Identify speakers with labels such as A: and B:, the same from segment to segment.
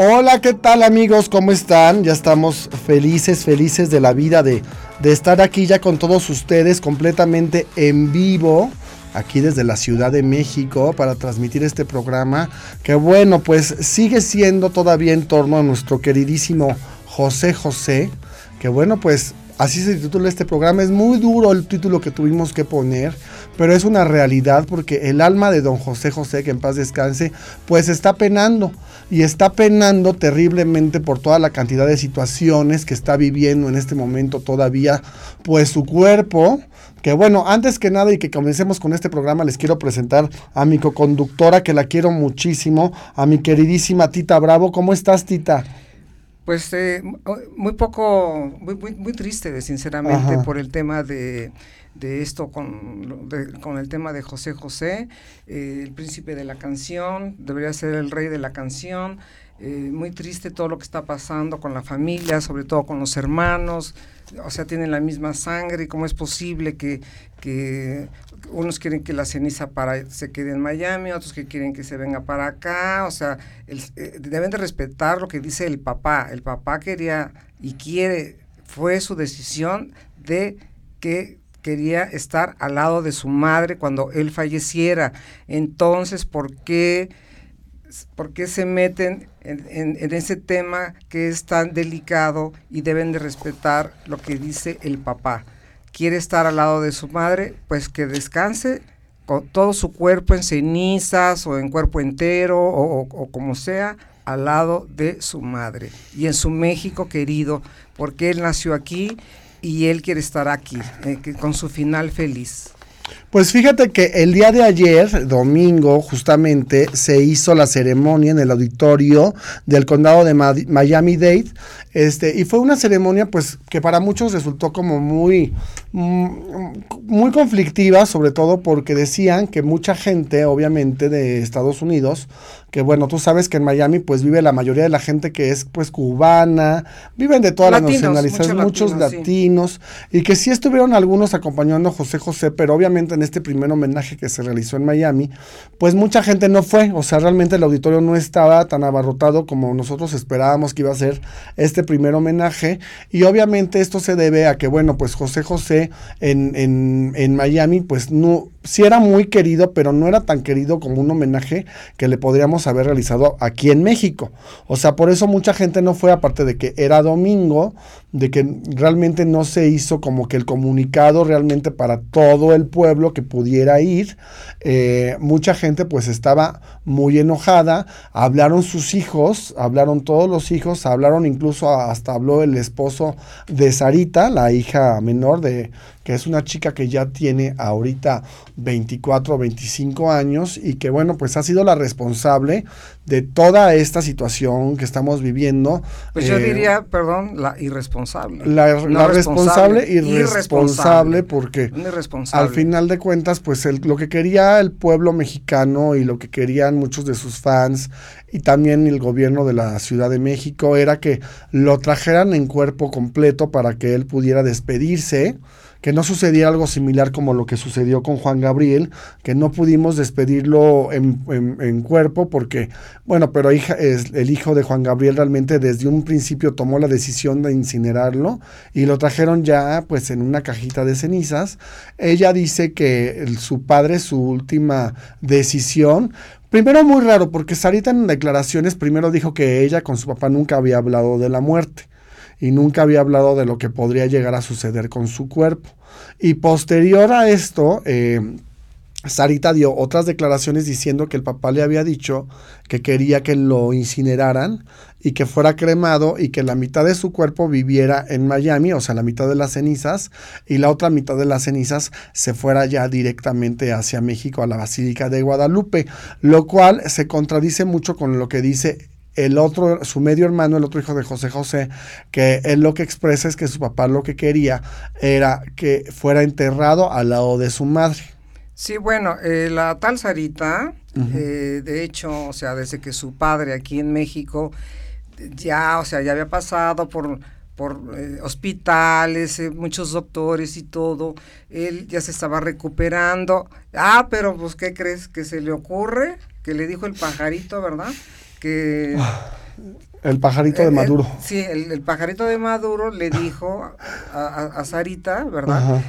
A: Hola, ¿qué tal amigos? ¿Cómo están? Ya estamos felices, felices de la vida de, de estar aquí ya con todos ustedes completamente en vivo aquí desde la Ciudad de México para transmitir este programa que bueno pues sigue siendo todavía en torno a nuestro queridísimo José José que bueno pues así se titula este programa es muy duro el título que tuvimos que poner pero es una realidad porque el alma de don José José que en paz descanse pues está penando y está penando terriblemente por toda la cantidad de situaciones que está viviendo en este momento todavía, pues su cuerpo, que bueno, antes que nada y que comencemos con este programa, les quiero presentar a mi coconductora, que la quiero muchísimo, a mi queridísima Tita Bravo. ¿Cómo estás, Tita?
B: Pues eh, muy poco, muy, muy, muy triste, sinceramente, por el tema de de esto con, con el tema de José José, eh, el príncipe de la canción, debería ser el rey de la canción. Eh, muy triste todo lo que está pasando con la familia, sobre todo con los hermanos, o sea, tienen la misma sangre, y cómo es posible que, que unos quieren que la ceniza para, se quede en Miami, otros que quieren que se venga para acá, o sea, eh, deben de respetar lo que dice el papá. El papá quería y quiere, fue su decisión de que quería estar al lado de su madre cuando él falleciera. Entonces, ¿por qué, por qué se meten en, ese tema que es tan delicado y deben de respetar lo que dice el papá? ¿Quiere estar al lado de su madre? Pues que descanse con todo su cuerpo en cenizas o en cuerpo entero o, como sea, al lado de su madre y en su México querido, porque él nació aquí y él quiere estar aquí, eh, con su final feliz.
A: Pues fíjate que el día de ayer, domingo, justamente, se hizo la ceremonia en el auditorio del condado de Miami-Dade. Este, y fue una ceremonia, pues, que para muchos resultó como muy, mm, muy conflictiva, sobre todo porque decían que mucha gente, obviamente, de Estados Unidos, que bueno, tú sabes que en Miami pues vive la mayoría de la gente que es pues cubana, viven de todas las nacionalidades, muchos latinos, y que sí estuvieron algunos acompañando a José José, pero obviamente en este primer homenaje que se realizó en Miami, pues mucha gente no fue, o sea, realmente el auditorio no estaba tan abarrotado como nosotros esperábamos que iba a ser este primer homenaje, y obviamente esto se debe a que bueno, pues José José en, en, en Miami pues no sí era muy querido, pero no era tan querido como un homenaje que le podríamos haber realizado aquí en México. O sea, por eso mucha gente no fue, aparte de que era domingo, de que realmente no se hizo como que el comunicado realmente para todo el pueblo que pudiera ir. Eh, mucha gente pues estaba muy enojada, hablaron sus hijos, hablaron todos los hijos, hablaron incluso hasta habló el esposo de Sarita, la hija menor de que es una chica que ya tiene ahorita 24 o 25 años y que bueno, pues ha sido la responsable de toda esta situación que estamos viviendo.
B: Pues yo eh, diría, perdón, la irresponsable.
A: La, responsable, irresponsable, porque al final de cuentas, pues lo que quería el pueblo mexicano y lo que querían muchos de sus fans y también el gobierno de la Ciudad de México era que lo trajeran en cuerpo completo para que él pudiera despedirse que no sucediera algo similar como lo que sucedió con Juan Gabriel, que no pudimos despedirlo en, cuerpo porque, bueno, pero hija, es, el hijo de Juan Gabriel realmente desde un principio tomó la decisión de incinerarlo y lo trajeron ya pues en una cajita de cenizas. Ella dice que su padre, su última decisión, Primero muy raro, porque Sarita en declaraciones primero dijo que ella con su papá nunca había hablado de la muerte y nunca había hablado de lo que podría llegar a suceder con su cuerpo. Y posterior a esto, eh, Sarita dio otras declaraciones diciendo que el papá le había dicho que quería que lo incineraran y que fuera cremado y que la mitad de su cuerpo viviera en Miami, o sea, la mitad de las cenizas, y la otra mitad de las cenizas se fuera ya directamente hacia México, a la Basílica de Guadalupe, lo cual se contradice mucho con lo que dice el otro, su medio hermano, el otro hijo de José José, que él lo que expresa es que su papá lo que quería era que fuera enterrado al lado de su madre.
B: Sí, bueno, eh, la tal Sarita, eh, de hecho, o sea, desde que su padre aquí en México ya, o sea, ya había pasado por por eh, hospitales, muchos doctores y todo, él ya se estaba recuperando. Ah, pero pues, ¿qué crees que se le ocurre? Que le dijo el pajarito, ¿verdad? Que
A: El pajarito de Maduro.
B: sí, el, pajarito de Maduro le dijo a, Sarita, ¿verdad?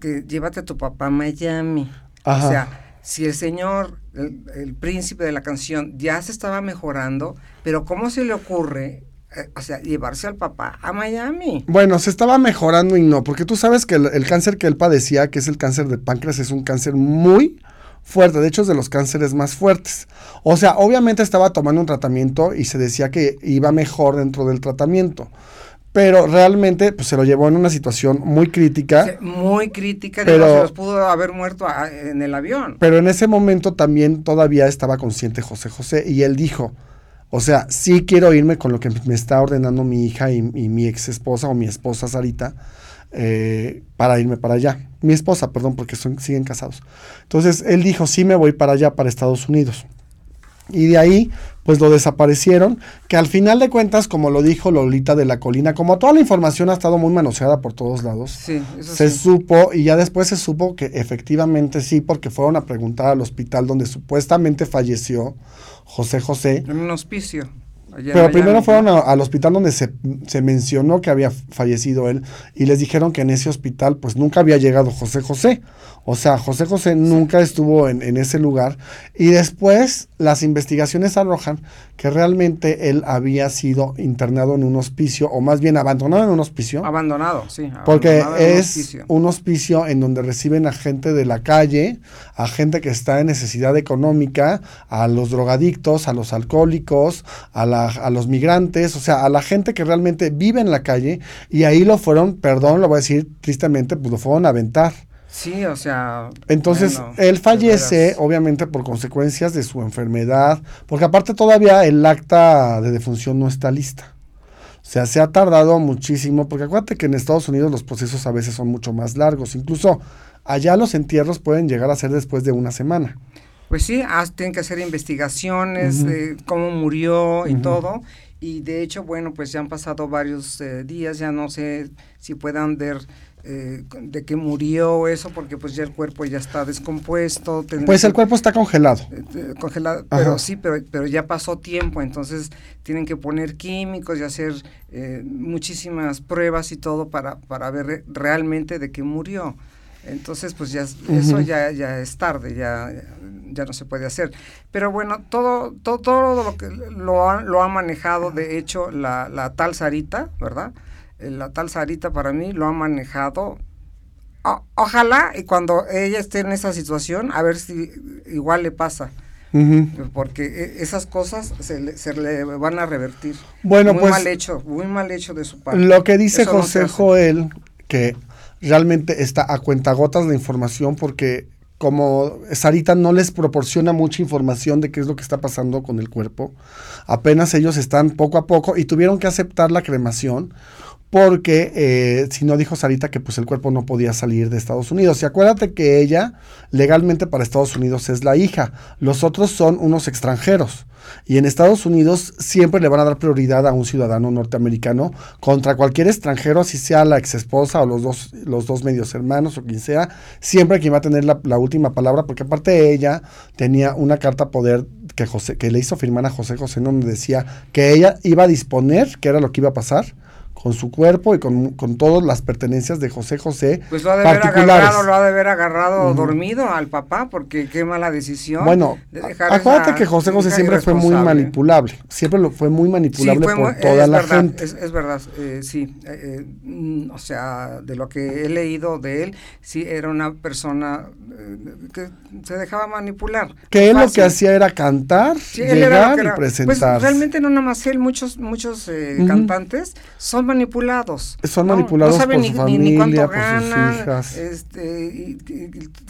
B: que llévate a tu papá a Miami. O sea, si el señor, el, príncipe de la canción, ya se estaba mejorando, pero ¿cómo se le ocurre eh, o sea, llevarse al papá a Miami.
A: Bueno, se estaba mejorando y no, porque tú sabes que el, cáncer que él padecía, que es el cáncer de páncreas, es un cáncer muy fuerte, de hecho es de los cánceres más fuertes. O sea, obviamente estaba tomando un tratamiento y se decía que iba mejor dentro del tratamiento. Pero realmente pues, se lo llevó en una situación muy crítica.
B: muy crítica, pero se los pudo haber muerto en el avión.
A: Pero en ese momento también todavía estaba consciente José José y él dijo, o sea, sí quiero irme con lo que me está ordenando mi hija y, mi ex esposa o mi esposa Sarita eh, para irme para allá. Mi esposa, perdón, porque son, siguen casados. Entonces él dijo, sí me voy para allá, para Estados Unidos. Y de ahí, pues lo desaparecieron, que al final de cuentas, como lo dijo Lolita de la Colina, como toda la información ha estado muy manoseada por todos lados, se supo y ya después se supo que efectivamente sí, porque fueron a preguntar al hospital donde supuestamente falleció José José.
B: En un hospicio.
A: Pero primero fueron al hospital donde se, se, mencionó que había fallecido él y les dijeron que en ese hospital pues nunca había llegado José José. O sea, José José nunca estuvo en, en, ese lugar y después las investigaciones arrojan que realmente él había sido internado en un hospicio o más bien abandonado en un hospicio.
B: Abandonado, sí.
A: porque es un hospicio. en donde reciben a gente de la calle, a gente que está en necesidad económica, a los drogadictos, a los alcohólicos, a, la, a los migrantes, o sea, a la gente que realmente vive en la calle y ahí lo fueron, perdón, lo voy a decir tristemente, pues lo fueron a aventar.
B: Sí, o sea.
A: Entonces, él fallece, obviamente, por consecuencias de su enfermedad, porque aparte todavía el acta de defunción no está lista. O sea, se ha tardado muchísimo, porque acuérdate que en Estados Unidos los procesos a veces son mucho más largos. Incluso allá los entierros pueden llegar a ser después de una semana.
B: Pues sí, tienen que hacer investigaciones de cómo murió y todo. Y de hecho, bueno, pues ya han pasado varios eh, días, ya no sé si puedan ver eh, de que murió eso, porque pues ya el cuerpo ya está descompuesto.
A: Pues el cuerpo está congelado.
B: Eh, congelado, pero sí, pero, pero ya pasó tiempo, entonces tienen que poner químicos y hacer eh, muchísimas pruebas y todo para, para ver realmente de qué murió. Entonces, pues ya eso ya, ya es tarde, ya, ya no se puede hacer. Pero bueno, todo, todo, todo lo que lo ha, lo ha manejado, de hecho, la, la tal Sarita, ¿verdad? Eh, la tal Sarita para mí lo ha manejado. ojalá y cuando ella esté en esa situación, a ver si igual le pasa. Porque e, esas cosas se le, se le, van a revertir.
A: Bueno,
B: muy
A: pues,
B: mal hecho, muy mal hecho de su parte.
A: Lo que dice José Joel, que realmente está a cuentagotas la información porque como Sarita no les proporciona mucha información de qué es lo que está pasando con el cuerpo, apenas ellos están poco a poco y tuvieron que aceptar la cremación porque eh, si no dijo Sarita que pues el cuerpo no podía salir de Estados Unidos. Y acuérdate que ella legalmente para Estados Unidos es la hija, los otros son unos extranjeros. Y en Estados Unidos siempre le van a dar prioridad a un ciudadano norteamericano contra cualquier extranjero, así sea la ex esposa o los dos, los dos medios hermanos o quien sea, siempre quien va a tener la, última palabra, porque aparte ella tenía una carta poder que, José, que le hizo firmar a José José, donde decía que ella iba a disponer, que era lo que iba a pasar, con su cuerpo y con, con todas las pertenencias de José José.
B: Pues lo ha de haber agarrado, lo ha de haber agarrado dormido al papá, porque qué mala decisión.
A: Bueno, acuérdate que José José siempre fue muy manipulable, siempre lo fue muy manipulable por toda la gente.
B: Es, verdad, eh, sí, eh, eh o sea, de lo que he leído de él, sí era una persona eh, que se dejaba manipular.
A: Que él lo que hacía era cantar, llegar y presentar.
B: Pues realmente no nada más él, muchos, muchos cantantes son manipulados.
A: Son manipulados por su familia, por sus hijas.
B: Este, y,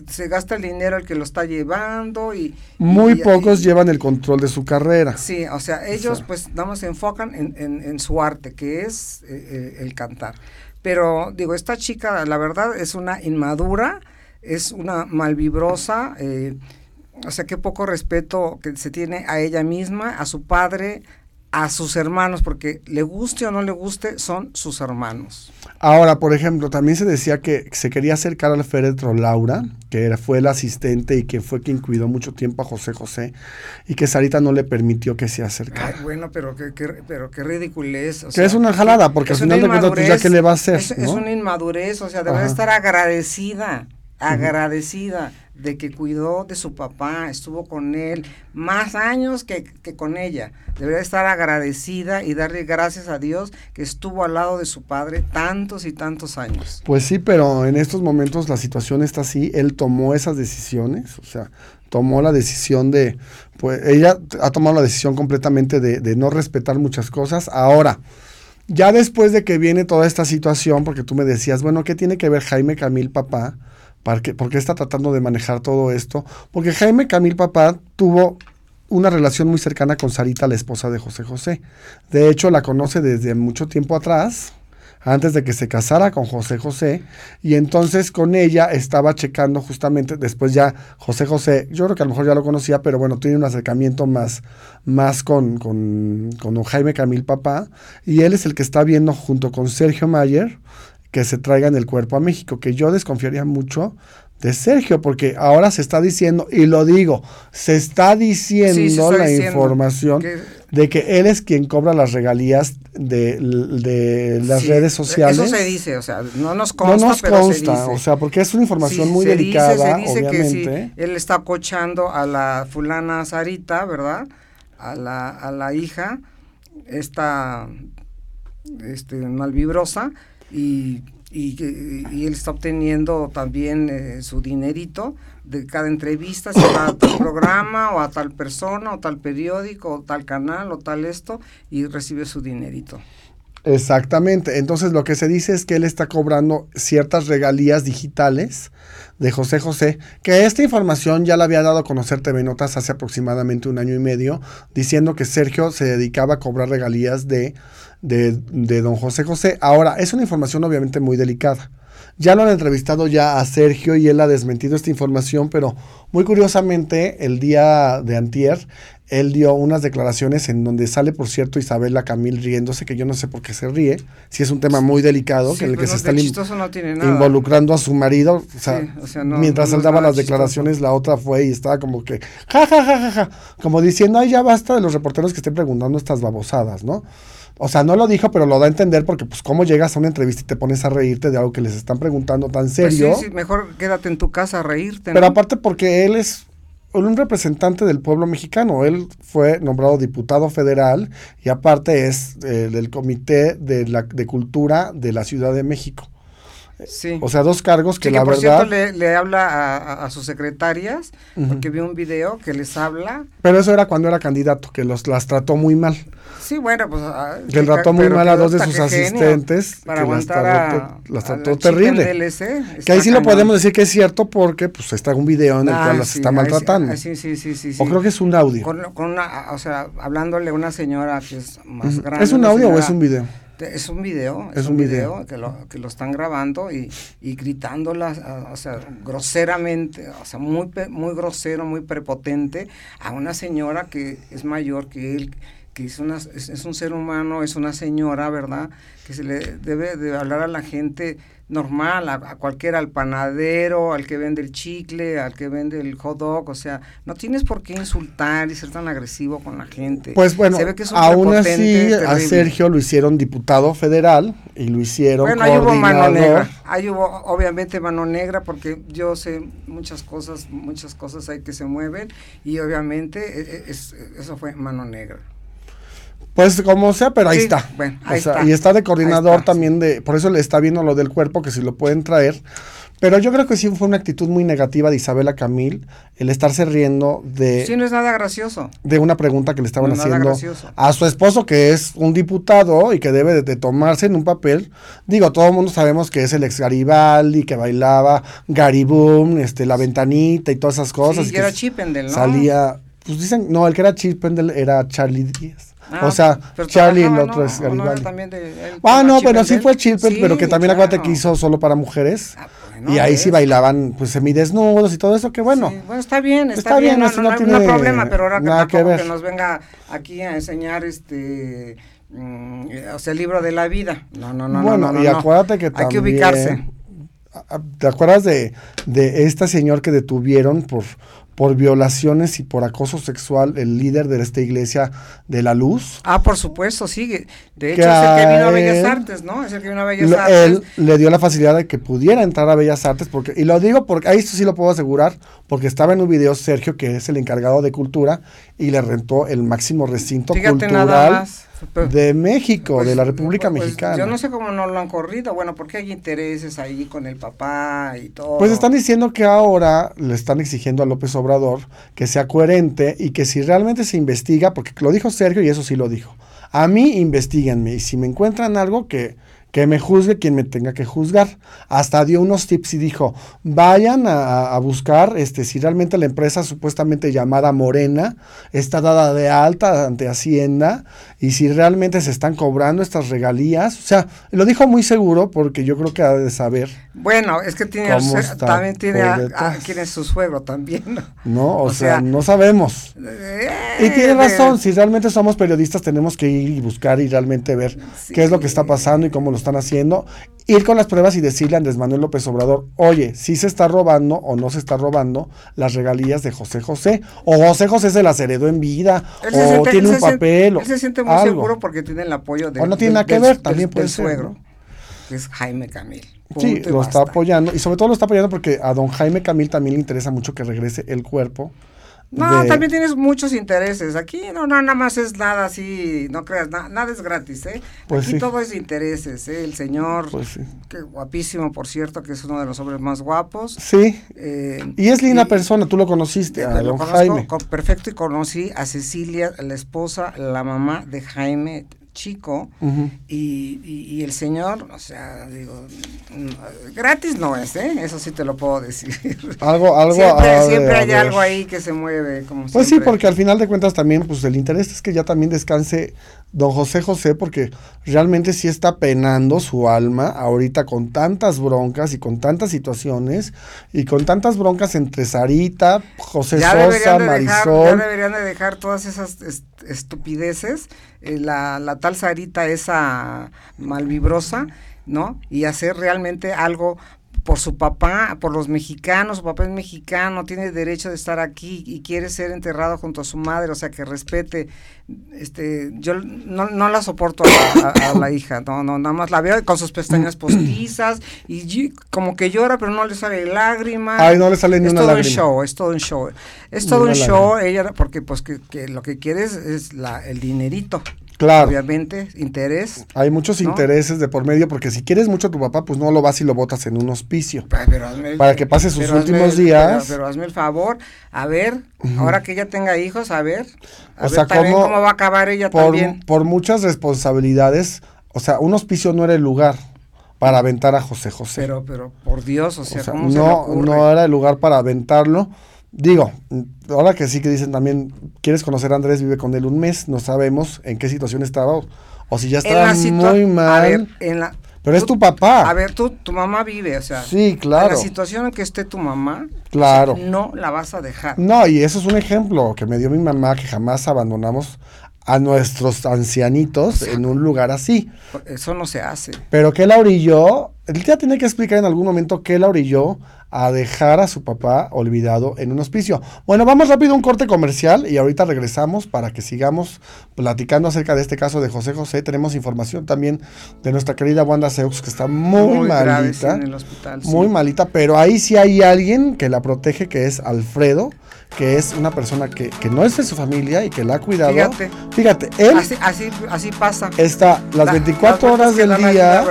B: se gasta el dinero el que lo está llevando y...
A: Muy pocos llevan el control de su carrera.
B: Sí, o sea, ellos pues nada más se enfocan en, en, su arte, que es eh, eh, el cantar. Pero digo, esta chica la verdad es una inmadura, es una malvibrosa, eh, o sea, qué poco respeto que se tiene a ella misma, a su padre, a sus hermanos, porque le guste o no le guste, son sus hermanos.
A: Ahora, por ejemplo, también se decía que se quería acercar al féretro Laura, que fue el asistente y que fue quien cuidó mucho tiempo a José José, y que Sarita no le permitió que se acercara.
B: bueno, pero qué, pero qué ridiculez.
A: que es una jalada, porque al final de cuentas, pues, ya que le va a hacer.
B: Es, una inmadurez, o sea, debe estar agradecida agradecida de que cuidó de su papá, estuvo con él más años que, con ella. Debería estar agradecida y darle gracias a Dios que estuvo al lado de su padre tantos y tantos años.
A: Pues sí, pero en estos momentos la situación está así. Él tomó esas decisiones, o sea, tomó la decisión de, pues ella ha tomado la decisión completamente de, de no respetar muchas cosas. Ahora, ya después de que viene toda esta situación, porque tú me decías, bueno, ¿qué tiene que ver Jaime Camil, papá? ¿Por qué está tratando de manejar todo esto? Porque Jaime Camil Papá tuvo una relación muy cercana con Sarita, la esposa de José José. De hecho, la conoce desde mucho tiempo atrás, antes de que se casara con José José, y entonces con ella estaba checando justamente, después ya José José, yo creo que a lo mejor ya lo conocía, pero bueno, tiene un acercamiento más, más con, con, con Jaime Camil Papá, y él es el que está viendo junto con Sergio Mayer, que se traigan el cuerpo a México, que yo desconfiaría mucho de Sergio, porque ahora se está diciendo, y lo digo, se está diciendo la información de que él es quien cobra las regalías de, las redes sociales. Eso
B: se dice, o sea, no nos consta, no nos consta,
A: o sea, porque es una información muy delicada, dice, obviamente.
B: Que él está cochando a la fulana Sarita, ¿verdad? A la, a la hija, esta este, malvibrosa, y, y, él está obteniendo también eh, su dinerito de cada entrevista, si va a tal programa o a tal persona o tal periódico o tal canal o tal esto y recibe su dinerito.
A: Exactamente, entonces lo que se dice es que él está cobrando ciertas regalías digitales de José José, que esta información ya la había dado a conocer TV Notas hace aproximadamente un año y medio, diciendo que Sergio se dedicaba a cobrar regalías de de, don José José. Ahora, es una información obviamente muy delicada. Ya lo han entrevistado ya a Sergio y él ha desmentido esta información, pero muy curiosamente, el día de antier, él dio unas declaraciones en donde sale, por cierto, Isabela Camil riéndose, que yo no sé por qué se ríe, si es un tema muy delicado, que en el que se está involucrando a su marido, o sea, mientras él daba las declaraciones, la otra fue y estaba como que, ja, ja, ja, ja, ja, como diciendo, ay, ya basta de los reporteros que estén preguntando estas babosadas, ¿no? O sea, no lo dijo, pero lo da a entender porque, pues, ¿cómo llegas a una entrevista y te pones a reírte de algo que les están preguntando tan pues serio?
B: sí, sí, mejor quédate en tu casa a reírte.
A: Pero aparte porque él es un representante del pueblo mexicano. Él fue nombrado diputado federal y aparte es eh, del Comité de, la, de Cultura de la Ciudad de México. Sí. O sea, dos cargos que, la por verdad...
B: Cierto, le, habla a, sus secretarias, porque vi un video que les habla.
A: Pero eso era cuando era candidato, que los las trató muy mal.
B: Sí, bueno, pues... Ah,
A: que trató muy mal a dos de sus asistentes. Para que las trató, las trató terrible. que ahí sí lo podemos decir que es cierto porque pues está un video en el cual las está maltratando.
B: Sí, sí, sí, sí,
A: O creo que es un audio.
B: Con, una, o sea, hablándole a una señora que es más grande.
A: ¿Es un audio o es un video?
B: Es un video, es, un, video, que, lo, que lo están grabando y, y gritándolas, o sea, groseramente, o sea, muy, muy grosero, muy prepotente a una señora que es mayor que él, que es, una, es, un ser humano, es una señora, ¿verdad? Que se le debe de hablar a la gente normal, a, cualquiera, al panadero, al que vende el chicle, al que vende el hot dog, o sea, no tienes por qué insultar y ser tan agresivo con la gente.
A: Pues bueno, aún así a Sergio lo hicieron diputado federal y lo hicieron Bueno, ahí hubo mano
B: negra, ahí hubo obviamente mano negra porque yo sé muchas cosas, muchas cosas hay que se mueven y obviamente e, e, eso fue mano negra.
A: Pues como sea, pero ahí está. Y está de coordinador también de, por eso le está viendo lo del cuerpo, que si lo pueden traer. Pero yo creo que sí fue una actitud muy negativa de Isabela Camil, el estarse riendo de...
B: Sí, no es nada gracioso.
A: De una pregunta que le estaban haciendo a su esposo, que es un diputado y que debe de, tomarse en un papel. Digo, todo el mundo sabemos que es el ex Garibaldi, que bailaba Gariboom, este, La Ventanita y todas esas cosas.
B: Sí, y era Chipendel, ¿no?
A: Salía... Pues dicen, no, el que era Chipendel era Charlie Díaz. Ah, o sea, Charlie y el otro es Garibaldi. ah, no, pero sí fue Chilpel, pero que también acuérdate que hizo solo para mujeres. Ah, y ahí sí bailaban pues semidesnudos y todo eso, que bueno.
B: bueno, está bien, está, bien, no, no, tiene problema, pero ahora que, que, que nos venga aquí a enseñar este mm, o sea, el libro de la vida. No, no, no,
A: bueno,
B: no,
A: y acuérdate que también, Hay que ubicarse. ¿Te acuerdas de, de este señor que detuvieron por por violaciones y por acoso sexual el líder de esta iglesia de la luz.
B: Ah, por supuesto, sí. De hecho, es el que vino a Bellas Artes, ¿no? Es el que vino a Bellas Artes.
A: Él le dio la facilidad de que pudiera entrar a Bellas Artes, porque, y lo digo porque ahí sí lo puedo asegurar, porque estaba en un video Sergio, que es el encargado de cultura, y le rentó el máximo recinto cultural. De México, de la pues, República pues, Mexicana.
B: Yo no sé cómo no lo han corrido, bueno, porque hay intereses ahí con el papá y todo.
A: Pues están diciendo que ahora le están exigiendo a López Obrador que sea coherente y que si realmente se investiga, porque lo dijo Sergio y eso sí lo dijo, a mí investiguenme y si me encuentran algo que que me juzgue quien me tenga que juzgar. Hasta dio unos tips y dijo, vayan a, buscar este, si realmente la empresa supuestamente llamada Morena está dada de alta ante Hacienda y si realmente se están cobrando estas regalías. O sea, lo dijo muy seguro porque yo creo que ha de saber.
B: Bueno, es que tiene también tiene a, quien es su suegro también.
A: No, o, sea, no sabemos. y eh, tiene razón, si realmente somos periodistas tenemos que ir y buscar y realmente ver qué es lo que está pasando y cómo lo están haciendo, ir con las pruebas y decirle a Andrés Manuel López Obrador, oye, si se está robando o no se está robando las regalías de José José, o José José se las heredó en vida, o tiene un papel.
B: él se siente muy seguro porque tiene el apoyo de,
A: o no tiene nada que ver, también puede ser,
B: suegro, que es Jaime Camil.
A: sí, lo está apoyando, y sobre todo lo está apoyando porque a don Jaime Camil también le interesa mucho que regrese el cuerpo
B: no, también tienes muchos intereses. Aquí no, no, nada más es nada así, no creas, nada es gratis, ¿eh? Pues Aquí todo es intereses, ¿eh? El señor, pues que guapísimo, por cierto, que es uno de los hombres más guapos.
A: Sí. Eh, y es linda persona, tú lo conociste, a don Jaime.
B: perfecto, y conocí a Cecilia, la esposa, la mamá de Jaime chico y, y, el señor, o sea, digo, gratis no es, ¿eh? Eso sí te lo puedo decir.
A: Algo, algo.
B: Siempre, hay algo ahí que se mueve, como
A: Pues sí, porque al final de cuentas también, pues el interés es que ya también descanse don José José, porque realmente sí está penando su alma ahorita con tantas broncas y con tantas situaciones y con tantas broncas entre Sarita, José Sosa, Marisol.
B: ya deberían de dejar todas esas estupideces, eh, la, la tal Sarita esa malvibrosa, ¿no? Y hacer realmente algo por su papá, por los mexicanos, su papá es mexicano, tiene derecho de estar aquí y quiere ser enterrado junto a su madre, o sea, que respete, este, yo no, no la soporto a, la hija, no, no, nada más la veo con sus pestañas postizas y como que llora, pero no le sale lágrima.
A: Ay, no le sale ni una lágrima.
B: Es todo un show, es todo un show, es todo un show, ella, porque pues que, que, lo que quiere es, la, el dinerito.
A: Claro.
B: Obviamente, interés.
A: Hay muchos intereses de por medio, porque si quieres mucho a tu papá, pues no lo vas y lo botas en un hospicio. para que pase sus últimos días.
B: Pero, hazme el favor, a ver, ahora que ella tenga hijos, a ver, a o sea, cómo, va a acabar ella
A: por,
B: también.
A: Por muchas responsabilidades, o sea, un hospicio no era el lugar para aventar a José José.
B: Pero, pero, por Dios, o sea, ¿cómo
A: no,
B: se
A: no era el lugar para aventarlo Digo, ahora que sí que dicen también, ¿quieres conocer a Andrés? Vive con él un mes, no sabemos en qué situación estaba o, si ya estaba muy mal. pero es tu papá.
B: A ver, tú, tu mamá vive, o sea.
A: Sí, claro. En
B: la situación en que esté tu mamá,
A: claro.
B: no la vas a dejar.
A: No, y eso es un ejemplo que me dio mi mamá, que jamás abandonamos a nuestros ancianitos en un lugar así.
B: Eso no se hace.
A: Pero que la orilló, él ya tiene que explicar en algún momento qué la orilló a dejar a su papá olvidado en un hospicio. Bueno, vamos rápido a un corte comercial y ahorita regresamos para que sigamos platicando acerca de este caso de José José. Tenemos información también de nuestra querida Wanda Seux que está muy, malita.
B: En el hospital,
A: muy malita, pero ahí sí hay alguien que la protege que es Alfredo que es una persona que, que, no es de su familia y que la ha cuidado.
B: Fíjate.
A: Fíjate, él.
B: Así, así, así pasa.
A: Está las 24 horas del día.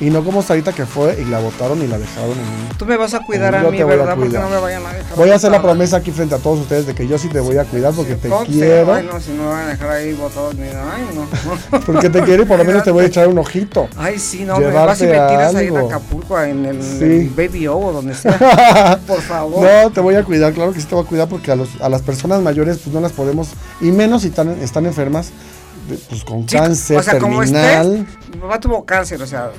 A: Y no como Sarita que fue y la botaron y la dejaron en.
B: Tú me vas a cuidar a mí, ¿verdad? Porque no me vayan a dejar.
A: Voy a hacer la promesa aquí frente a todos ustedes de que yo sí te voy a cuidar porque te quiero.
B: Ay, no, si no me van a dejar ahí botados, ay, no.
A: porque te quiero y por lo menos te voy a echar un ojito.
B: Ay, sí, no, me vas y me tiras ahí en Acapulco, en el, Baby O o donde sea. por favor.
A: No, te voy a cuidar, claro que sí te voy a cuidar porque a, los, a las personas mayores pues no las podemos, y menos si están, están enfermas, pues con cáncer terminal.
B: mi mamá tuvo cáncer, o sea,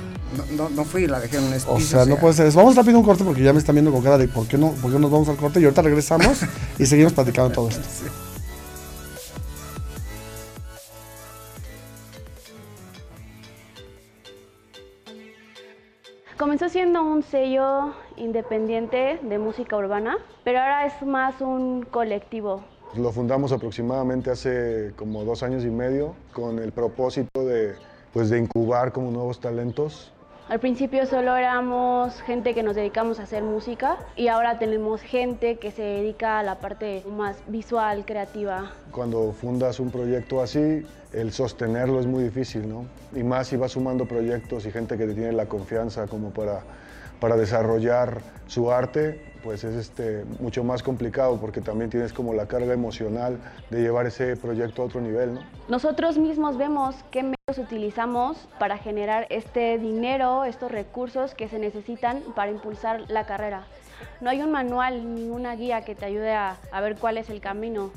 B: no, no, fui y la dejé en un
A: espiso, O sea, no puede ser eso. Vamos rápido a un corte porque ya me están viendo con cara de ¿por qué no, por qué nos vamos al corte? Y ahorita regresamos y seguimos platicando todo esto.
C: Comenzó siendo un sello independiente de música urbana, pero ahora es más un colectivo.
D: Lo fundamos aproximadamente hace como dos años y medio con el propósito de, pues, de incubar como nuevos talentos
C: al principio solo éramos gente que nos dedicamos a hacer música y ahora tenemos gente que se dedica a la parte más visual, creativa.
D: Cuando fundas un proyecto así, el sostenerlo es muy difícil, ¿no? Y más si vas sumando proyectos y gente que te tiene la confianza como para, para desarrollar su arte, pues es este, mucho más complicado porque también tienes como la carga emocional de llevar ese proyecto a otro nivel. ¿no?
C: Nosotros mismos vemos qué medios utilizamos para generar este dinero, estos recursos que se necesitan para impulsar la carrera. No hay un manual ni una guía que te ayude a, a ver cuál es el camino.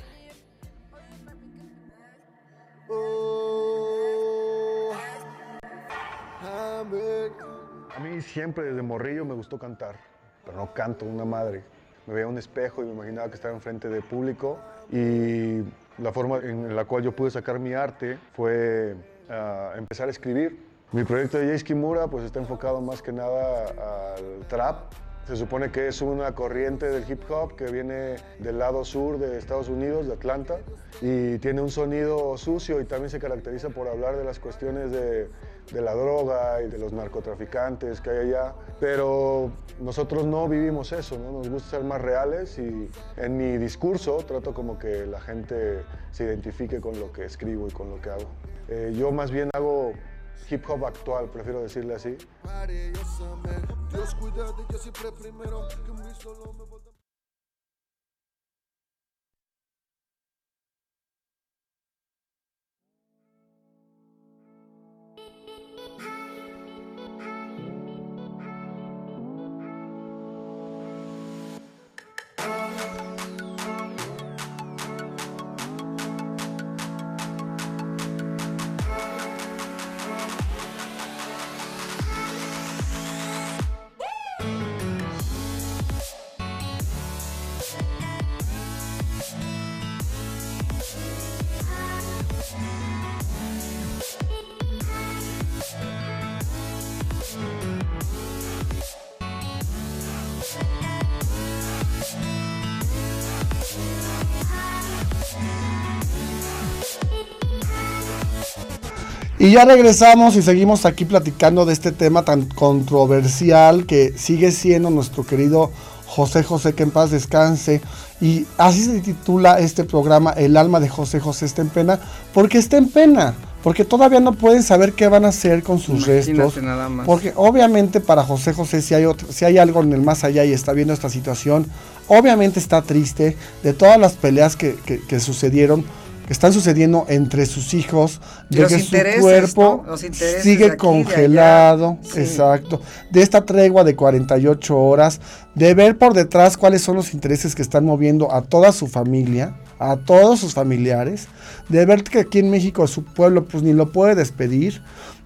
D: A mí siempre desde morrillo me gustó cantar pero no canto una madre. Me veía un espejo y me imaginaba que estaba enfrente de público y la forma en la cual yo pude sacar mi arte fue ah, empezar a escribir. Mi proyecto de Jay Kimura pues está enfocado más que nada al trap. Se supone que es una corriente del hip hop que viene del lado sur de Estados Unidos, de Atlanta, y tiene un sonido sucio y también se caracteriza por hablar de las cuestiones de de la droga y de los narcotraficantes que hay allá, pero nosotros no vivimos eso, ¿no? nos gusta ser más reales y en mi discurso trato como que la gente se identifique con lo que escribo y con lo que hago. Eh, yo más bien hago hip hop actual, prefiero decirle así.
A: Y ya regresamos y seguimos aquí platicando de este tema tan controversial que sigue siendo nuestro querido José José, que en paz descanse. Y así se titula este programa, El alma de José José está en pena, porque está en pena. Porque todavía no pueden saber qué van a hacer con sus restos. Porque obviamente para José José, si hay, si hay algo en el más allá y está viendo esta situación, obviamente está triste de todas las peleas que, que sucedieron están sucediendo entre sus hijos, de que su cuerpo sigue congelado, exacto, de esta tregua de 48 horas, de ver por detrás cuáles son los intereses que están moviendo a toda su familia, a todos sus familiares, de ver que aquí en México su pueblo pues ni lo puede despedir,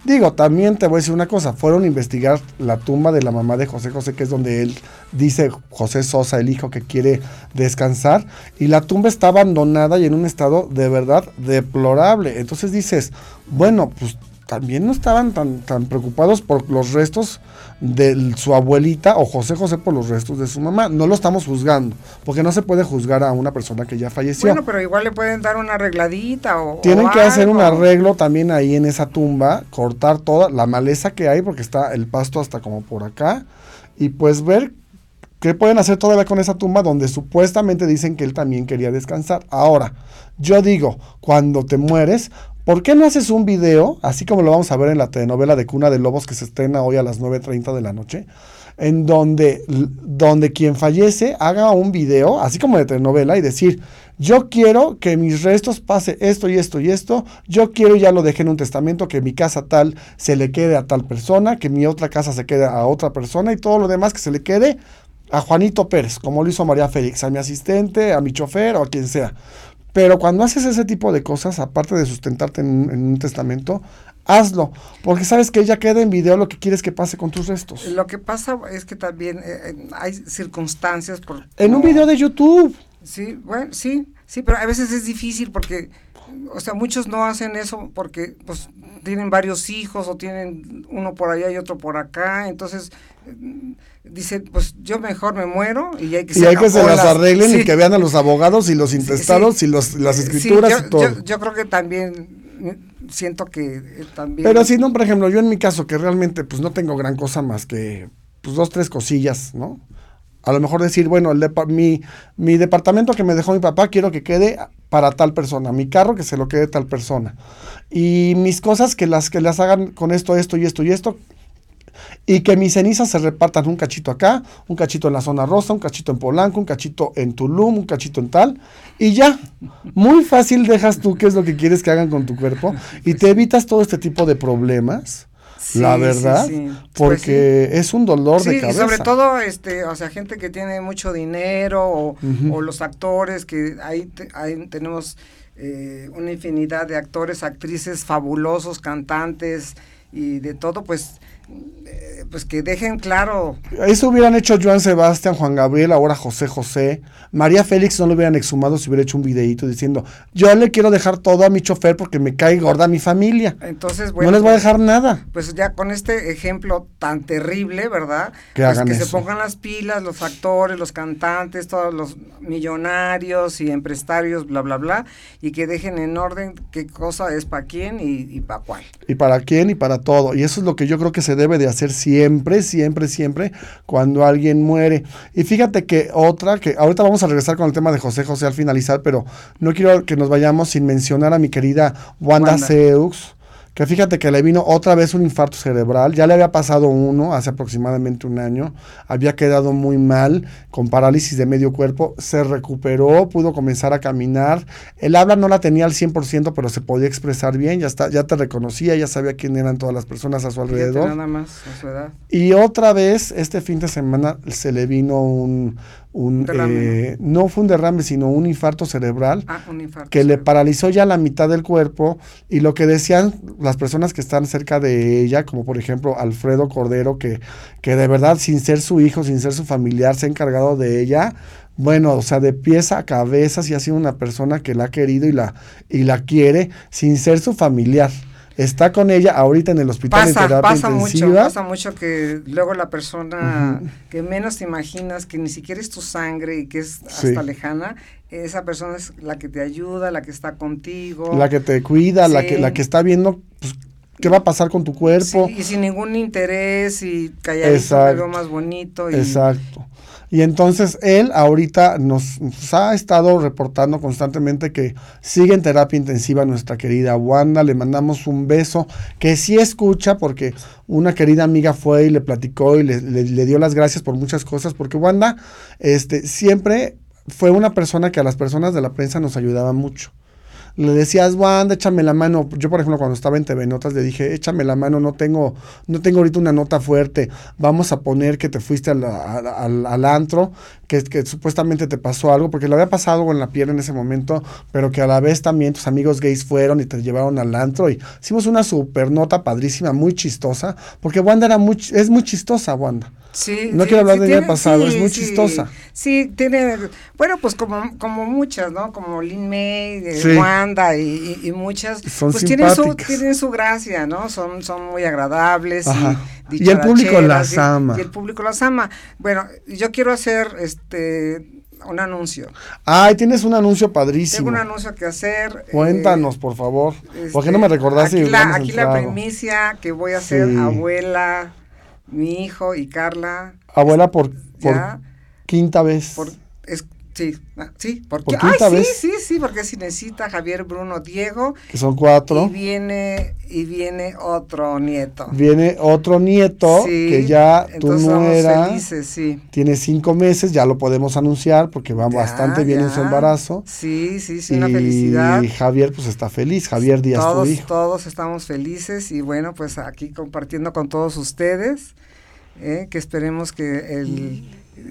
A: Digo, también te voy a decir una cosa, fueron a investigar la tumba de la mamá de José José, que es donde él dice José Sosa, el hijo que quiere descansar, y la tumba está abandonada y en un estado de verdad deplorable. Entonces dices, bueno, pues también no estaban tan, tan preocupados por los restos de su abuelita o José José por los restos de su mamá. No lo estamos juzgando, porque no se puede juzgar a una persona que ya falleció.
B: Bueno, pero igual le pueden dar una arregladita o...
A: Tienen que hacer un arreglo también ahí en esa tumba, cortar toda la maleza que hay, porque está el pasto hasta como por acá, y pues ver qué pueden hacer todavía con esa tumba donde supuestamente dicen que él también quería descansar. Ahora, yo digo, cuando te mueres, ¿Por qué no haces un video, así como lo vamos a ver en la telenovela de Cuna de Lobos que se estrena hoy a las 9.30 de la noche, en donde, donde quien fallece haga un video, así como de telenovela, y decir, yo quiero que mis restos pase esto y esto y esto, yo quiero ya lo dejé en un testamento, que mi casa tal se le quede a tal persona, que mi otra casa se quede a otra persona y todo lo demás que se le quede a Juanito Pérez, como lo hizo María Félix, a mi asistente, a mi chofer o a quien sea Pero cuando haces ese tipo de cosas, aparte de sustentarte en, un testamento, hazlo, porque sabes que ella queda en video lo que quieres que pase con tus restos.
B: Lo que pasa es que también eh, hay circunstancias por...
A: En un video de YouTube.
B: Sí, bueno, sí, sí, pero a veces es difícil porque, o sea, muchos no hacen eso porque, pues, tienen varios hijos o tienen uno por allá y otro por acá, entonces dice, pues yo mejor me muero y hay que,
A: y hay que se las arreglen y que vean a los abogados y los intestados y los, las escrituras
B: yo,
A: y todo.
B: Yo, creo que también siento que eh, también...
A: Pero si no, por ejemplo, yo en mi caso que realmente pues no tengo gran cosa más que pues dos, tres cosillas, ¿no? A lo mejor decir, bueno, el mi, mi departamento que me dejó mi papá quiero que quede para tal persona, mi carro que se lo quede tal persona. Y mis cosas que las que las hagan con esto, esto y esto y esto, y que mis cenizas se repartan un cachito acá, un cachito en la zona rosa, un cachito en Polanco, un cachito en Tulum, un cachito en tal, y ya, muy fácil dejas tú qué es lo que quieres que hagan con tu cuerpo y te evitas todo este tipo de problemas. La verdad, pues porque es un dolor de cabeza.
B: Y sobre todo, este, o sea, gente que tiene mucho dinero o, los actores que ahí, ahí tenemos eh, una infinidad de actores, actrices fabulosos, cantantes y de todo, pues pues que dejen claro.
A: Eso hubieran hecho Joan Sebastián, Juan Gabriel, ahora José José. María Félix no lo hubieran exhumado si hubiera hecho un videíto diciendo, yo le quiero dejar todo a mi chofer porque me cae gorda mi familia.
B: Entonces, bueno.
A: No les voy a pues, dejar nada.
B: Pues ya con este ejemplo tan terrible, ¿verdad? Que, pues que se pongan las pilas los actores, los cantantes, todos los millonarios y empresarios, bla, bla, bla, y que dejen en orden qué cosa es para quién y, y para cuál.
A: Y para quién y para todo. Y eso es lo que yo creo que se debe de hacer siempre, siempre, siempre cuando alguien muere. Y fíjate que otra, que ahorita vamos a regresar con el tema de José José al finalizar, pero no quiero que nos vayamos sin mencionar a mi querida Wanda, Wanda. Seux que fíjate que le vino otra vez un infarto cerebral, ya le había pasado uno hace aproximadamente un año, había quedado muy mal, con parálisis de medio cuerpo, se recuperó, pudo comenzar a caminar, el habla no la tenía al 100%, pero se podía expresar bien, ya, está, ya te reconocía, ya sabía quién eran todas las personas a su alrededor.
B: Nada más a su edad.
A: Y otra vez, este fin de semana se le vino un, un eh, ¿no? fue un derrame, sino un infarto cerebral
B: ah, un infarto
A: que le paralizó ya la mitad del cuerpo. Y lo que decían las personas que están cerca de ella, como por ejemplo Alfredo Cordero, que, que de verdad sin ser su hijo, sin ser su familiar, se ha encargado de ella, bueno, o sea, de pies a cabeza, si ha sido una persona que la ha querido y la, y la quiere, sin ser su familiar está con ella ahorita en el hospital
B: pasa,
A: en terapia
B: pasa Mucho, pasa mucho que luego la persona que menos te imaginas, que ni siquiera es tu sangre y que es hasta lejana, esa persona es la que te ayuda, la que está contigo.
A: La que te cuida, la, que, la que está viendo pues, qué va a pasar con tu cuerpo.
B: y sin ningún interés y calladito, algo más bonito. Y,
A: Exacto. Y entonces él ahorita nos, ha estado reportando constantemente que sigue en terapia intensiva nuestra querida Wanda. Le mandamos un beso, que sí escucha porque una querida amiga fue y le platicó y le, le dio las gracias por muchas cosas, porque Wanda este, siempre fue una persona que a las personas de la prensa nos ayudaba mucho le decías, Wanda, échame la mano. Yo, por ejemplo, cuando estaba en TV Notas, le dije, échame la mano, no tengo, no tengo ahorita una nota fuerte. Vamos a poner que te fuiste al, al, antro, que, que, supuestamente te pasó algo, porque le había pasado en la piel en ese momento, pero que a la vez también tus amigos gays fueron y te llevaron al antro. Y hicimos una super nota padrísima, muy chistosa, porque Wanda era muy, es muy chistosa, Wanda.
B: Sí,
A: no quiero hablar de del pasado, es muy chistosa.
B: Sí, tiene, bueno, pues como, como muchas, ¿no? Como Lin May, eh, Wanda y, y, muchas,
A: Son
B: pues tienen su, tienen su gracia, ¿no? Son, son muy agradables.
A: Y, y, el público las ama.
B: Y el público las ama. Bueno, yo quiero hacer este un anuncio.
A: Ay, tienes un anuncio padrísimo.
B: Tengo un anuncio que hacer.
A: Cuéntanos, por favor. ¿Por qué no me este, recordaste?
B: Aquí, la, aquí la primicia que voy a hacer abuela mi hijo y Carla.
A: Abuela por, quinta vez.
B: Por, es, sí, ah, sí, porque, ¿Por vez? sí, sí, sí, porque si necesita Javier, Bruno, Diego.
A: Que son cuatro.
B: Y viene, y viene otro nieto.
A: Viene otro nieto que ya tú no
B: felices, sí.
A: Tiene cinco meses, ya lo podemos anunciar porque va bastante bien en su embarazo.
B: Sí, sí, sí, una felicidad.
A: Y Javier pues está feliz, Javier Díaz
B: todos,
A: tu hijo.
B: Todos estamos felices y bueno, pues aquí compartiendo con todos ustedes, ¿eh? que esperemos que el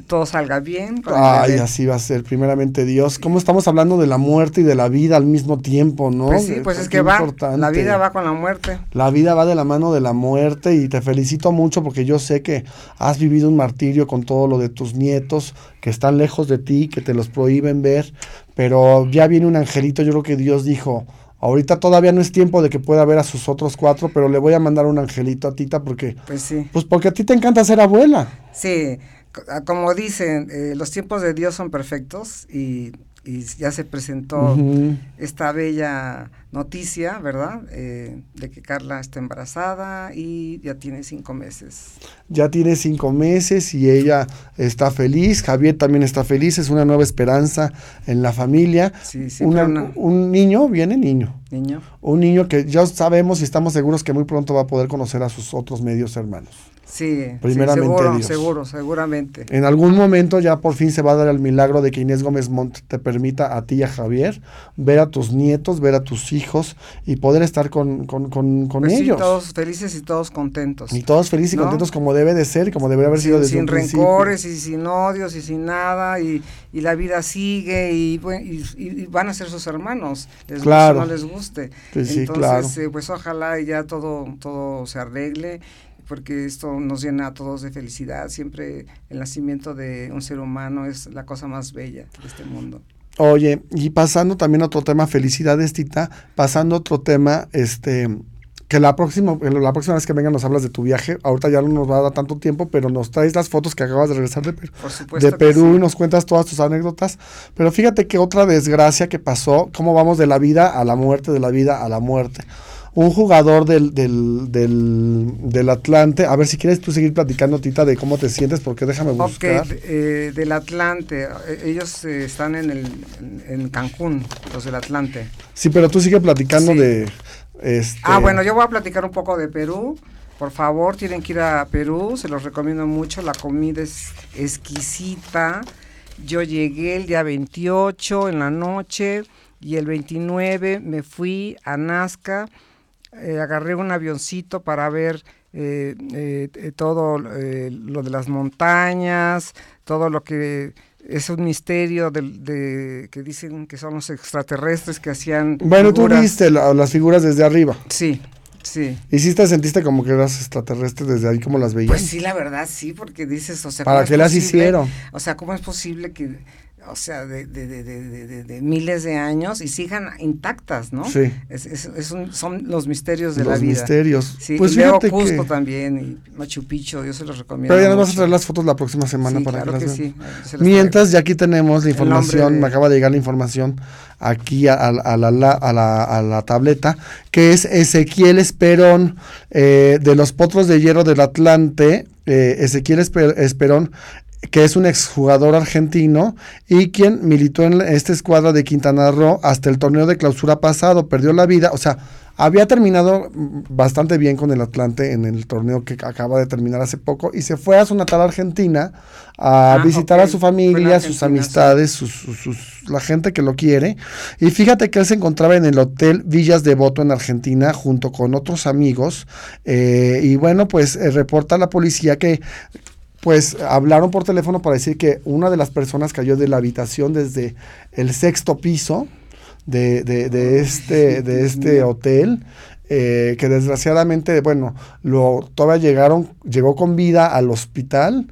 B: todo salga bien.
A: Ay, así va a ser, primeramente Dios. ¿Cómo estamos hablando de la muerte y de la vida al mismo tiempo, no?
B: Pues sí, pues es que va, la vida va con la muerte.
A: La vida va de la mano de la muerte y te felicito mucho porque yo sé que has vivido un martirio con todo lo de tus nietos que están lejos de ti, que te los prohíben ver, pero ya viene un angelito, yo creo que Dios dijo, Ahorita todavía no es tiempo de que pueda ver a sus otros cuatro, pero le voy a mandar un angelito a Tita porque,
B: pues sí,
A: pues porque a ti te encanta ser abuela.
B: Sí, como dicen, eh, los tiempos de Dios son perfectos y, ya se presentó esta bella noticia, ¿verdad? Eh, de que Carla está embarazada y ya tiene cinco meses.
A: Ya tiene cinco meses y ella está feliz, Javier también está feliz, es una nueva esperanza en la familia.
B: Sí, sí,
A: Un niño, viene niño.
B: Niño.
A: Un niño que ya sabemos y estamos seguros que muy pronto va a poder conocer a sus otros medios hermanos.
B: Sí,
A: primeramente
B: seguro, seguro, seguramente.
A: En algún momento ya por fin se va a dar el milagro de que Inés Gómez Montt te permita a ti y a Javier ver a tus nietos, ver a tus hijos y poder estar con, con, con, con
B: pues
A: ellos.
B: todos felices y todos contentos.
A: Y todos felices y contentos como debe de ser, como debería haber sido desde
B: Sin rencores y sin odios y sin nada y, y la vida sigue y, y, van a ser sus hermanos, les
A: claro.
B: guste o no les guste. Entonces, eh, pues ojalá ya todo, todo se arregle porque esto nos llena a todos de felicidad. Siempre el nacimiento de un ser humano es la cosa más bella de este mundo.
A: Oye, y pasando también a otro tema, felicidades, Tita, pasando a otro tema, este, que la próxima, la próxima vez que venga nos hablas de tu viaje, ahorita ya no nos va a dar tanto tiempo, pero nos traes las fotos que acabas de regresar de, de Perú y nos cuentas todas tus anécdotas. Pero fíjate que otra desgracia que pasó, cómo vamos de la vida a la muerte, de la vida a la muerte un jugador del, del, del, Atlante. A ver si quieres tú seguir platicando, Tita, de cómo te sientes, porque déjame buscar.
B: Ok, eh, del Atlante. Eh, ellos eh, están en, el, en Cancún, los del Atlante.
A: Sí, pero tú sigue platicando de... Este...
B: Ah, bueno, yo voy a platicar un poco de Perú. Por favor, tienen que ir a Perú, se los recomiendo mucho. La comida es exquisita. Yo llegué el día 28 en la noche y el 29 me fui a Nazca eh, agarré un avioncito para ver eh, eh, todo lo de las montañas, todo lo que es un misterio de, que dicen que son los extraterrestres que hacían.
A: Bueno, tú viste las figuras desde arriba.
B: Sí, sí.
A: ¿Y si te sentiste como que eras extraterrestre desde ahí, como las veías?
B: Pues sí, la verdad sí, porque dices, o sea.
A: ¿Para qué las hicieron?
B: O sea, ¿cómo es posible que o sea, de, de, de, de, miles de años y sigan intactas, ¿no?
A: Sí.
B: Es, es, un, son los misterios de la vida.
A: Los misterios.
B: Sí, pues y luego Cusco también, y Machu Picchu, yo se los recomiendo.
A: Pero ya nos vas a traer las fotos la próxima semana
B: sí,
A: para
B: claro
A: que,
B: las sí.
A: Mientras, ya aquí tenemos la información, me acaba de llegar la información aquí a, a, la, a, la, a la, tableta, que es Ezequiel Esperón, eh, de los Potros de Hierro del Atlante, eh, Ezequiel Esperón que es un exjugador argentino y quien militó en esta escuadra de Quintana Roo hasta el torneo de clausura pasado, perdió la vida, o sea, había terminado bastante bien con el Atlante en el torneo que acaba de terminar hace poco y se fue a su natal Argentina a ah, visitar a su familia, sus amistades, sus, la gente que lo quiere. Y fíjate que él se encontraba en el Hotel Villas Devoto en Argentina junto con otros amigos. Eh, y bueno, pues eh, reporta la policía que pues hablaron por teléfono para decir que una de las personas cayó de la habitación desde el sexto piso de, de, este, de este hotel. Eh, que desgraciadamente, bueno, lo, todavía llegaron, llegó con vida al hospital,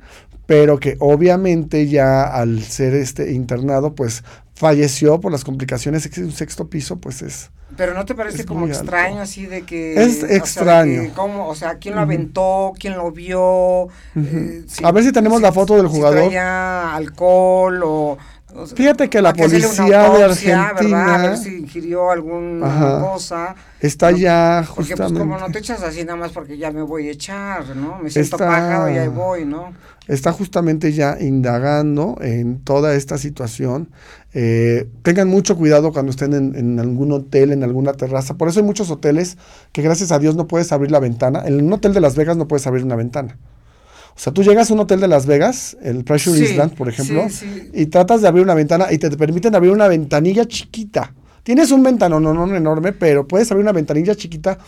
A: pero que obviamente ya al ser este internado, pues falleció por las complicaciones. Un sexto piso, pues es,
B: pero ¿no te parece como extraño así de que...
A: Es extraño.
B: o sea, ¿quién lo aventó? ¿Quién lo vio?
A: Eh, a ver si tenemos la foto del jugador. Si
B: traía alcohol o...
A: Fíjate que la policía de Argentina...
B: A ver si ingirió alguna cosa.
A: Está ya
B: Porque pues como no te echas así nada más porque ya me voy a echar, ¿no? Me siento está, y ahí voy, ¿no?
A: Está justamente ya indagando en toda esta situación. Eh, tengan mucho cuidado cuando estén en, algún hotel, en alguna terraza. Por eso hay muchos hoteles que gracias a Dios no puedes abrir la ventana. En un hotel de Las Vegas no puedes abrir una ventana. O sea, tú llegas a un hotel de Las Vegas, el Pressure Island, por ejemplo, y tratas de abrir una ventana y te, permiten abrir una ventanilla chiquita. Tienes un ventanón no, no, enorme, pero puedes abrir una ventanilla chiquita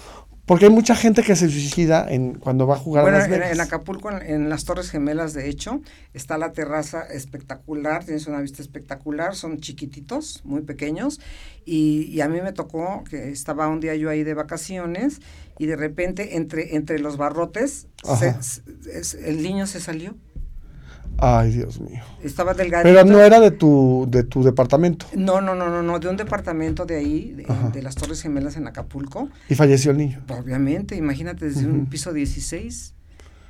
A: Porque hay mucha gente que se suicida en, cuando va a jugar
B: bueno,
A: a Las
B: en,
A: Vegas.
B: en Acapulco, en, en las Torres Gemelas, de hecho, está la terraza espectacular, tienes una vista espectacular, son chiquititos, muy pequeños, y, y a mí me tocó que estaba un día yo ahí de vacaciones y de repente entre, entre los barrotes se- el niño se salió,
A: Ay, Dios mío.
B: estaba delgadito.
A: Pero no era de tu, de tu departamento.
B: No, no, no, no, no, de un departamento de ahí, de, las Torres Gemelas en Acapulco.
A: Y falleció el niño.
B: Obviamente, imagínate desde un piso 16.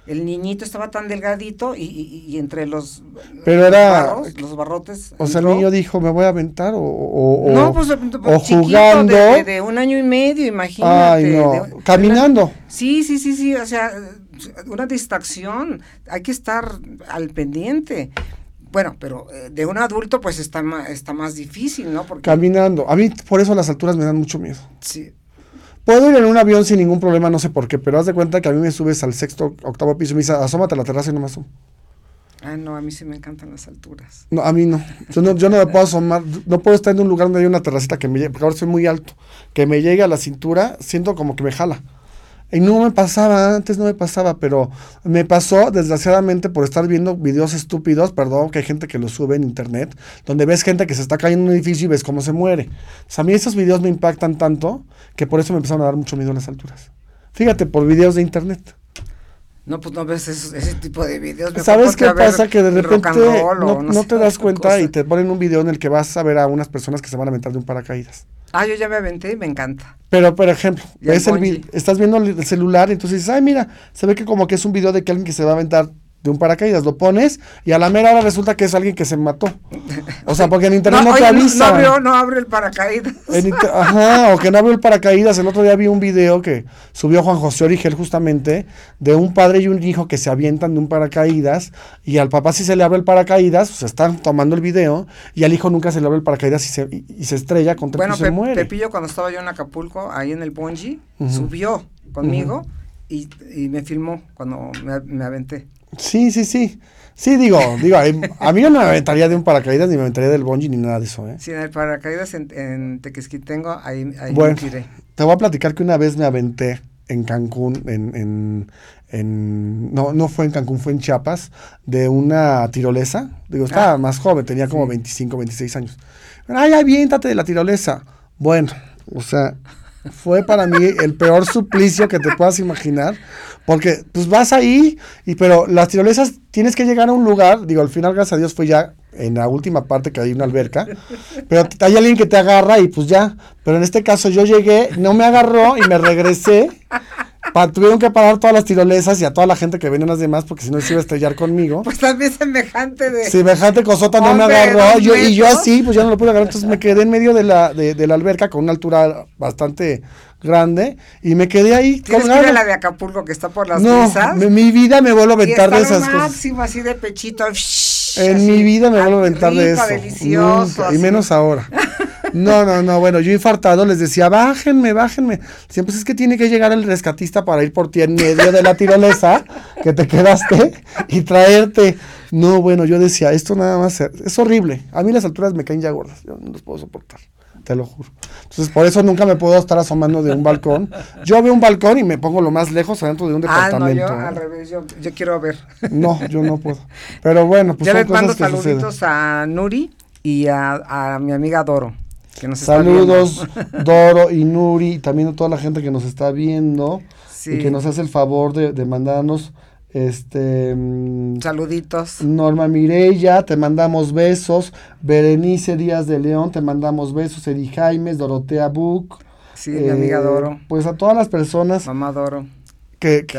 B: El niñito estaba tan delgadito y, y- y entre los,
A: Pero era-
B: barros, los barrotes.
A: O sea, el niño dijo, me voy a aventar o, o, o-
B: no, pues,
A: o
B: chiquito,
A: jugando.
B: de, un año y medio, imagínate.
A: Ay, no.
B: de-
A: Caminando.
B: Sí, sí, sí, sí, o sea, una distracción, hay que estar al pendiente. Bueno, pero eh, de un adulto pues está más, está más difícil, ¿no? Porque
A: Caminando. A mí por eso las alturas me dan mucho miedo.
B: sí,
A: Puedo ir en un avión sin ningún problema, no sé por qué, pero haz de cuenta que a mí me subes al sexto, octavo piso y me dices, asómate a la terraza y no me asomo.
B: ah, no, a mí sí me encantan las alturas.
A: No, a mí no. Yo no, yo no me puedo asomar. No puedo estar en un lugar donde hay una terracita que me llegue, porque ahora soy muy alto. Que me llegue a la cintura, siento como que me jala. Y no me pasaba, antes no me pasaba, pero me pasó desgraciadamente por estar viendo videos estúpidos, perdón, que hay gente que los sube en internet, donde ves gente que se está cayendo en un edificio y ves cómo se muere. O sea, a mí esos videos me impactan tanto que por eso me empezaron a dar mucho miedo en las alturas. Fíjate, por videos de internet.
B: No, pues no ves esos- ese tipo de videos.
A: ¿Sabes qué pasa? Que de repente no, te das cuenta y te ponen un video en el que vas a ver a unas personas que se van a aventar de un paracaídas.
B: Ah, yo ya me aventé y me encanta.
A: Pero, por ejemplo, ves el estás viendo el el celular y entonces dices, ay, mira, se ve que como que es un video de que alguien que se va a aventar de un paracaídas, lo pones y a la mera hora resulta que es alguien que se mató. O sea, porque en internet no, te
B: no,
A: avisa.
B: abrió, no abre el paracaídas.
A: Inter- Ajá, o que no abrió el paracaídas. El otro día vi un video que subió Juan José Origel justamente de un padre y un hijo que se avientan de un paracaídas y al papá sí se le abre el paracaídas, o sea, están tomando el video y al hijo nunca se le abre el paracaídas y se, y, y se estrella contra
B: Bueno,
A: el piso y muere.
B: Pepillo cuando estaba yo en Acapulco, ahí en el bungee, subió conmigo y, y me filmó cuando me, me aventé.
A: Sí, sí, sí. Sí, digo, digo, a mí no me aventaría de un paracaídas ni me aventaría del bungee ni nada de eso, ¿eh?
B: Sí, en el paracaídas en, en Tequesquitengo, ahí, ahí
A: Bueno.
B: me tiré.
A: Te voy a platicar que una vez me aventé en Cancún, en, en, en- no, no fue en Cancún, fue en Chiapas, de una tirolesa. Digo, estaba
B: Ah,
A: más joven, tenía como
B: sí.
A: 25, 26 años. Ay, aviéntate de la tirolesa. Bueno, o sea, fue para mí el peor suplicio que te puedas imaginar, porque pues vas ahí, y pero las tirolesas tienes que llegar a un lugar, digo, al final gracias a Dios fue ya en la última parte que hay una alberca, pero hay alguien que te agarra y pues ya, pero en este caso yo llegué, no me agarró y me regresé, pa- tuvieron que parar todas las tirolesas y a toda la gente que venían las demás, porque si no se iba a estrellar conmigo.
B: Pues también semejante de...
A: Semejante cosota no me agarró. Yo, y yo así, pues ya no lo pude agarrar. Entonces me quedé en medio de la, de, de la alberca con una altura bastante grande y me quedé ahí
B: Tienes que ir a la de Acapulco que está por las
A: No, mi, mi vida me vuelvo a aventar de esas cosas.
B: máximo así de pechito.
A: En
B: así,
A: mi vida me vuelvo a aventar de eso.
B: delicioso.
A: Nunca, y menos ahora. No, no, no, bueno, yo infartado les decía, bájenme, bájenme. Decían, pues es que tiene que llegar el rescatista para ir por ti en medio de la tirolesa que te quedaste y traerte. No, bueno, yo decía, esto nada más es, horrible. A mí las alturas me caen ya gordas, yo no los puedo soportar, te lo juro. Entonces, por eso nunca me puedo estar asomando de un balcón. Yo veo un balcón y me pongo lo más lejos adentro de un
B: Ah, no,
A: departamento.
B: yo
A: ¿eh?
B: al revés, yo, yo quiero ver.
A: No, yo no puedo. Pero bueno, pues
B: ya
A: son
B: les mando
A: suceden.
B: saluditos a Nuri y a, a mi amiga Doro. Que nos está
A: Saludos. Doro y Nuri, y también a toda la gente que nos está viendo
B: Sí.
A: y que nos hace el favor de, de mandarnos este mm,
B: Saluditos.
A: Norma Mireya, te mandamos besos, Berenice Díaz de León, te mandamos besos, Edi Jaimes, Dorotea Buc.
B: Sí, mi amiga
A: eh,
B: Doro.
A: Pues a todas las personas
B: Mamá Doro.
A: que, que,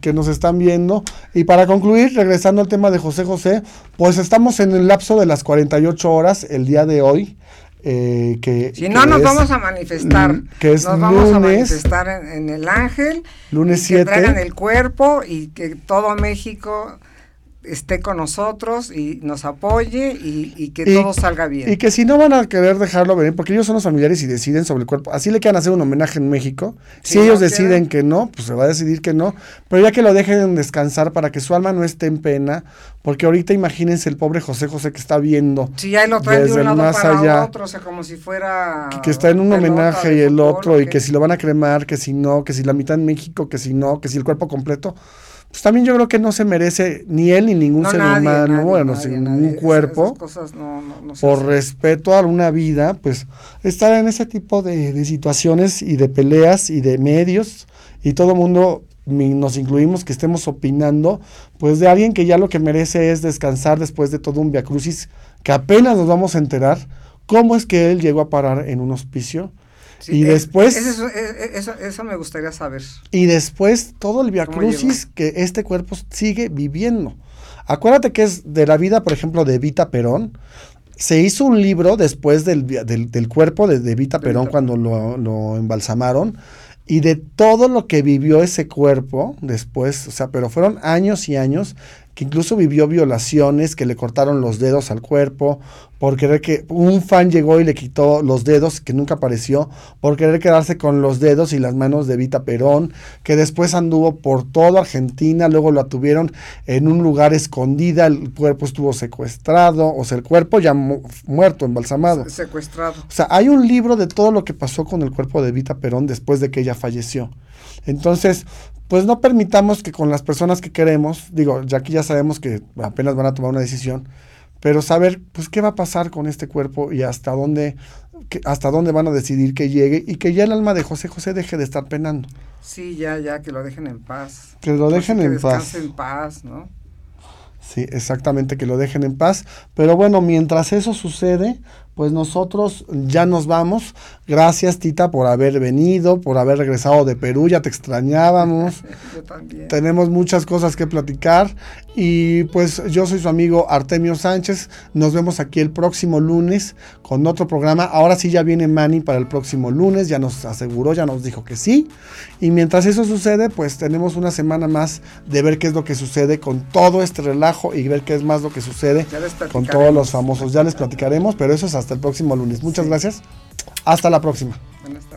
A: que nos están viendo. Y para concluir, regresando al tema de José José, pues estamos en el lapso de las 48 horas el día de hoy. Eh, que,
B: Si no,
A: que
B: nos
A: es
B: vamos a manifestar.
A: que es
B: nos vamos a manifestar en, en el Ángel.
A: Lunes
B: y que
A: 7.
B: traigan el cuerpo y que todo México esté con nosotros y nos apoye y, que todo salga bien.
A: Y que si no van a querer dejarlo venir, porque ellos son los familiares y deciden sobre el cuerpo, así le quieran hacer un homenaje en México, si, ellos deciden que no, pues se va a decidir que no, pero ya que lo dejen descansar para que su alma no esté en pena, porque ahorita imagínense el pobre José José que está viendo.
B: Sí, ya lo traen de un lado más para allá, otro, o sea, como si fuera...
A: Que, está en un homenaje y el otro, y que si lo van a cremar, que si no, que si la mitad en México, que si no, que si el cuerpo completo pues también yo creo que no se merece ni él ni ningún ser humano, bueno, sin ningún cuerpo, por respeto a una vida, pues estar en ese tipo de, situaciones y de peleas y de medios y todo el mundo nos incluimos que estemos opinando, pues de alguien que ya lo que merece es descansar después de todo un viacrucis que apenas nos vamos a enterar cómo es que él llegó a parar en un hospicio y después...
B: eso, me gustaría saber.
A: Y después todo el viacrucis que este cuerpo sigue viviendo. Acuérdate que es de la vida, por ejemplo, de Vita Perón. Se hizo un libro después del, del, cuerpo de, de Vita Perón cuando lo, lo embalsamaron y de todo lo que vivió ese cuerpo después, o sea, pero fueron años y años que incluso vivió violaciones, que le cortaron los dedos al cuerpo, por querer que un fan llegó y le quitó los dedos, que nunca apareció, por querer quedarse con los dedos y las manos de Vita Perón, que después anduvo por toda Argentina, luego lo tuvieron en un lugar escondida, el cuerpo estuvo secuestrado, o sea, el cuerpo ya muerto, embalsamado.
B: Secuestrado.
A: O sea, hay un libro de todo lo que pasó con el cuerpo de Vita Perón después de que ella falleció. Entonces, pues no permitamos que con las personas que queremos, digo, ya aquí ya sabemos que apenas van a tomar una decisión, pero saber, pues, qué va a pasar con este cuerpo y hasta dónde, hasta dónde van a decidir que llegue y que ya el alma de José José deje de estar penando.
B: Sí, ya, ya, que lo dejen en paz.
A: Que lo dejen en paz.
B: en paz, ¿no?
A: Sí, exactamente, que lo dejen en paz. Pero bueno, mientras eso sucede, pues nosotros ya nos vamos. Gracias, Tita, por haber venido, por haber regresado de Perú, ya te extrañábamos.
B: yo también.
A: Tenemos muchas cosas que platicar y pues yo soy su amigo Artemio Sánchez. Nos vemos aquí el próximo lunes con otro programa. Ahora sí ya viene Manny para el próximo lunes, ya nos aseguró, ya nos dijo que sí. Y mientras eso sucede, pues tenemos una semana más de ver qué es lo que sucede con todo este relajo y ver qué es más lo que sucede con todos los famosos. Ya les platicaremos, pero eso es hasta hasta el próximo lunes. Muchas gracias. Hasta la próxima.
B: Buenas tardes.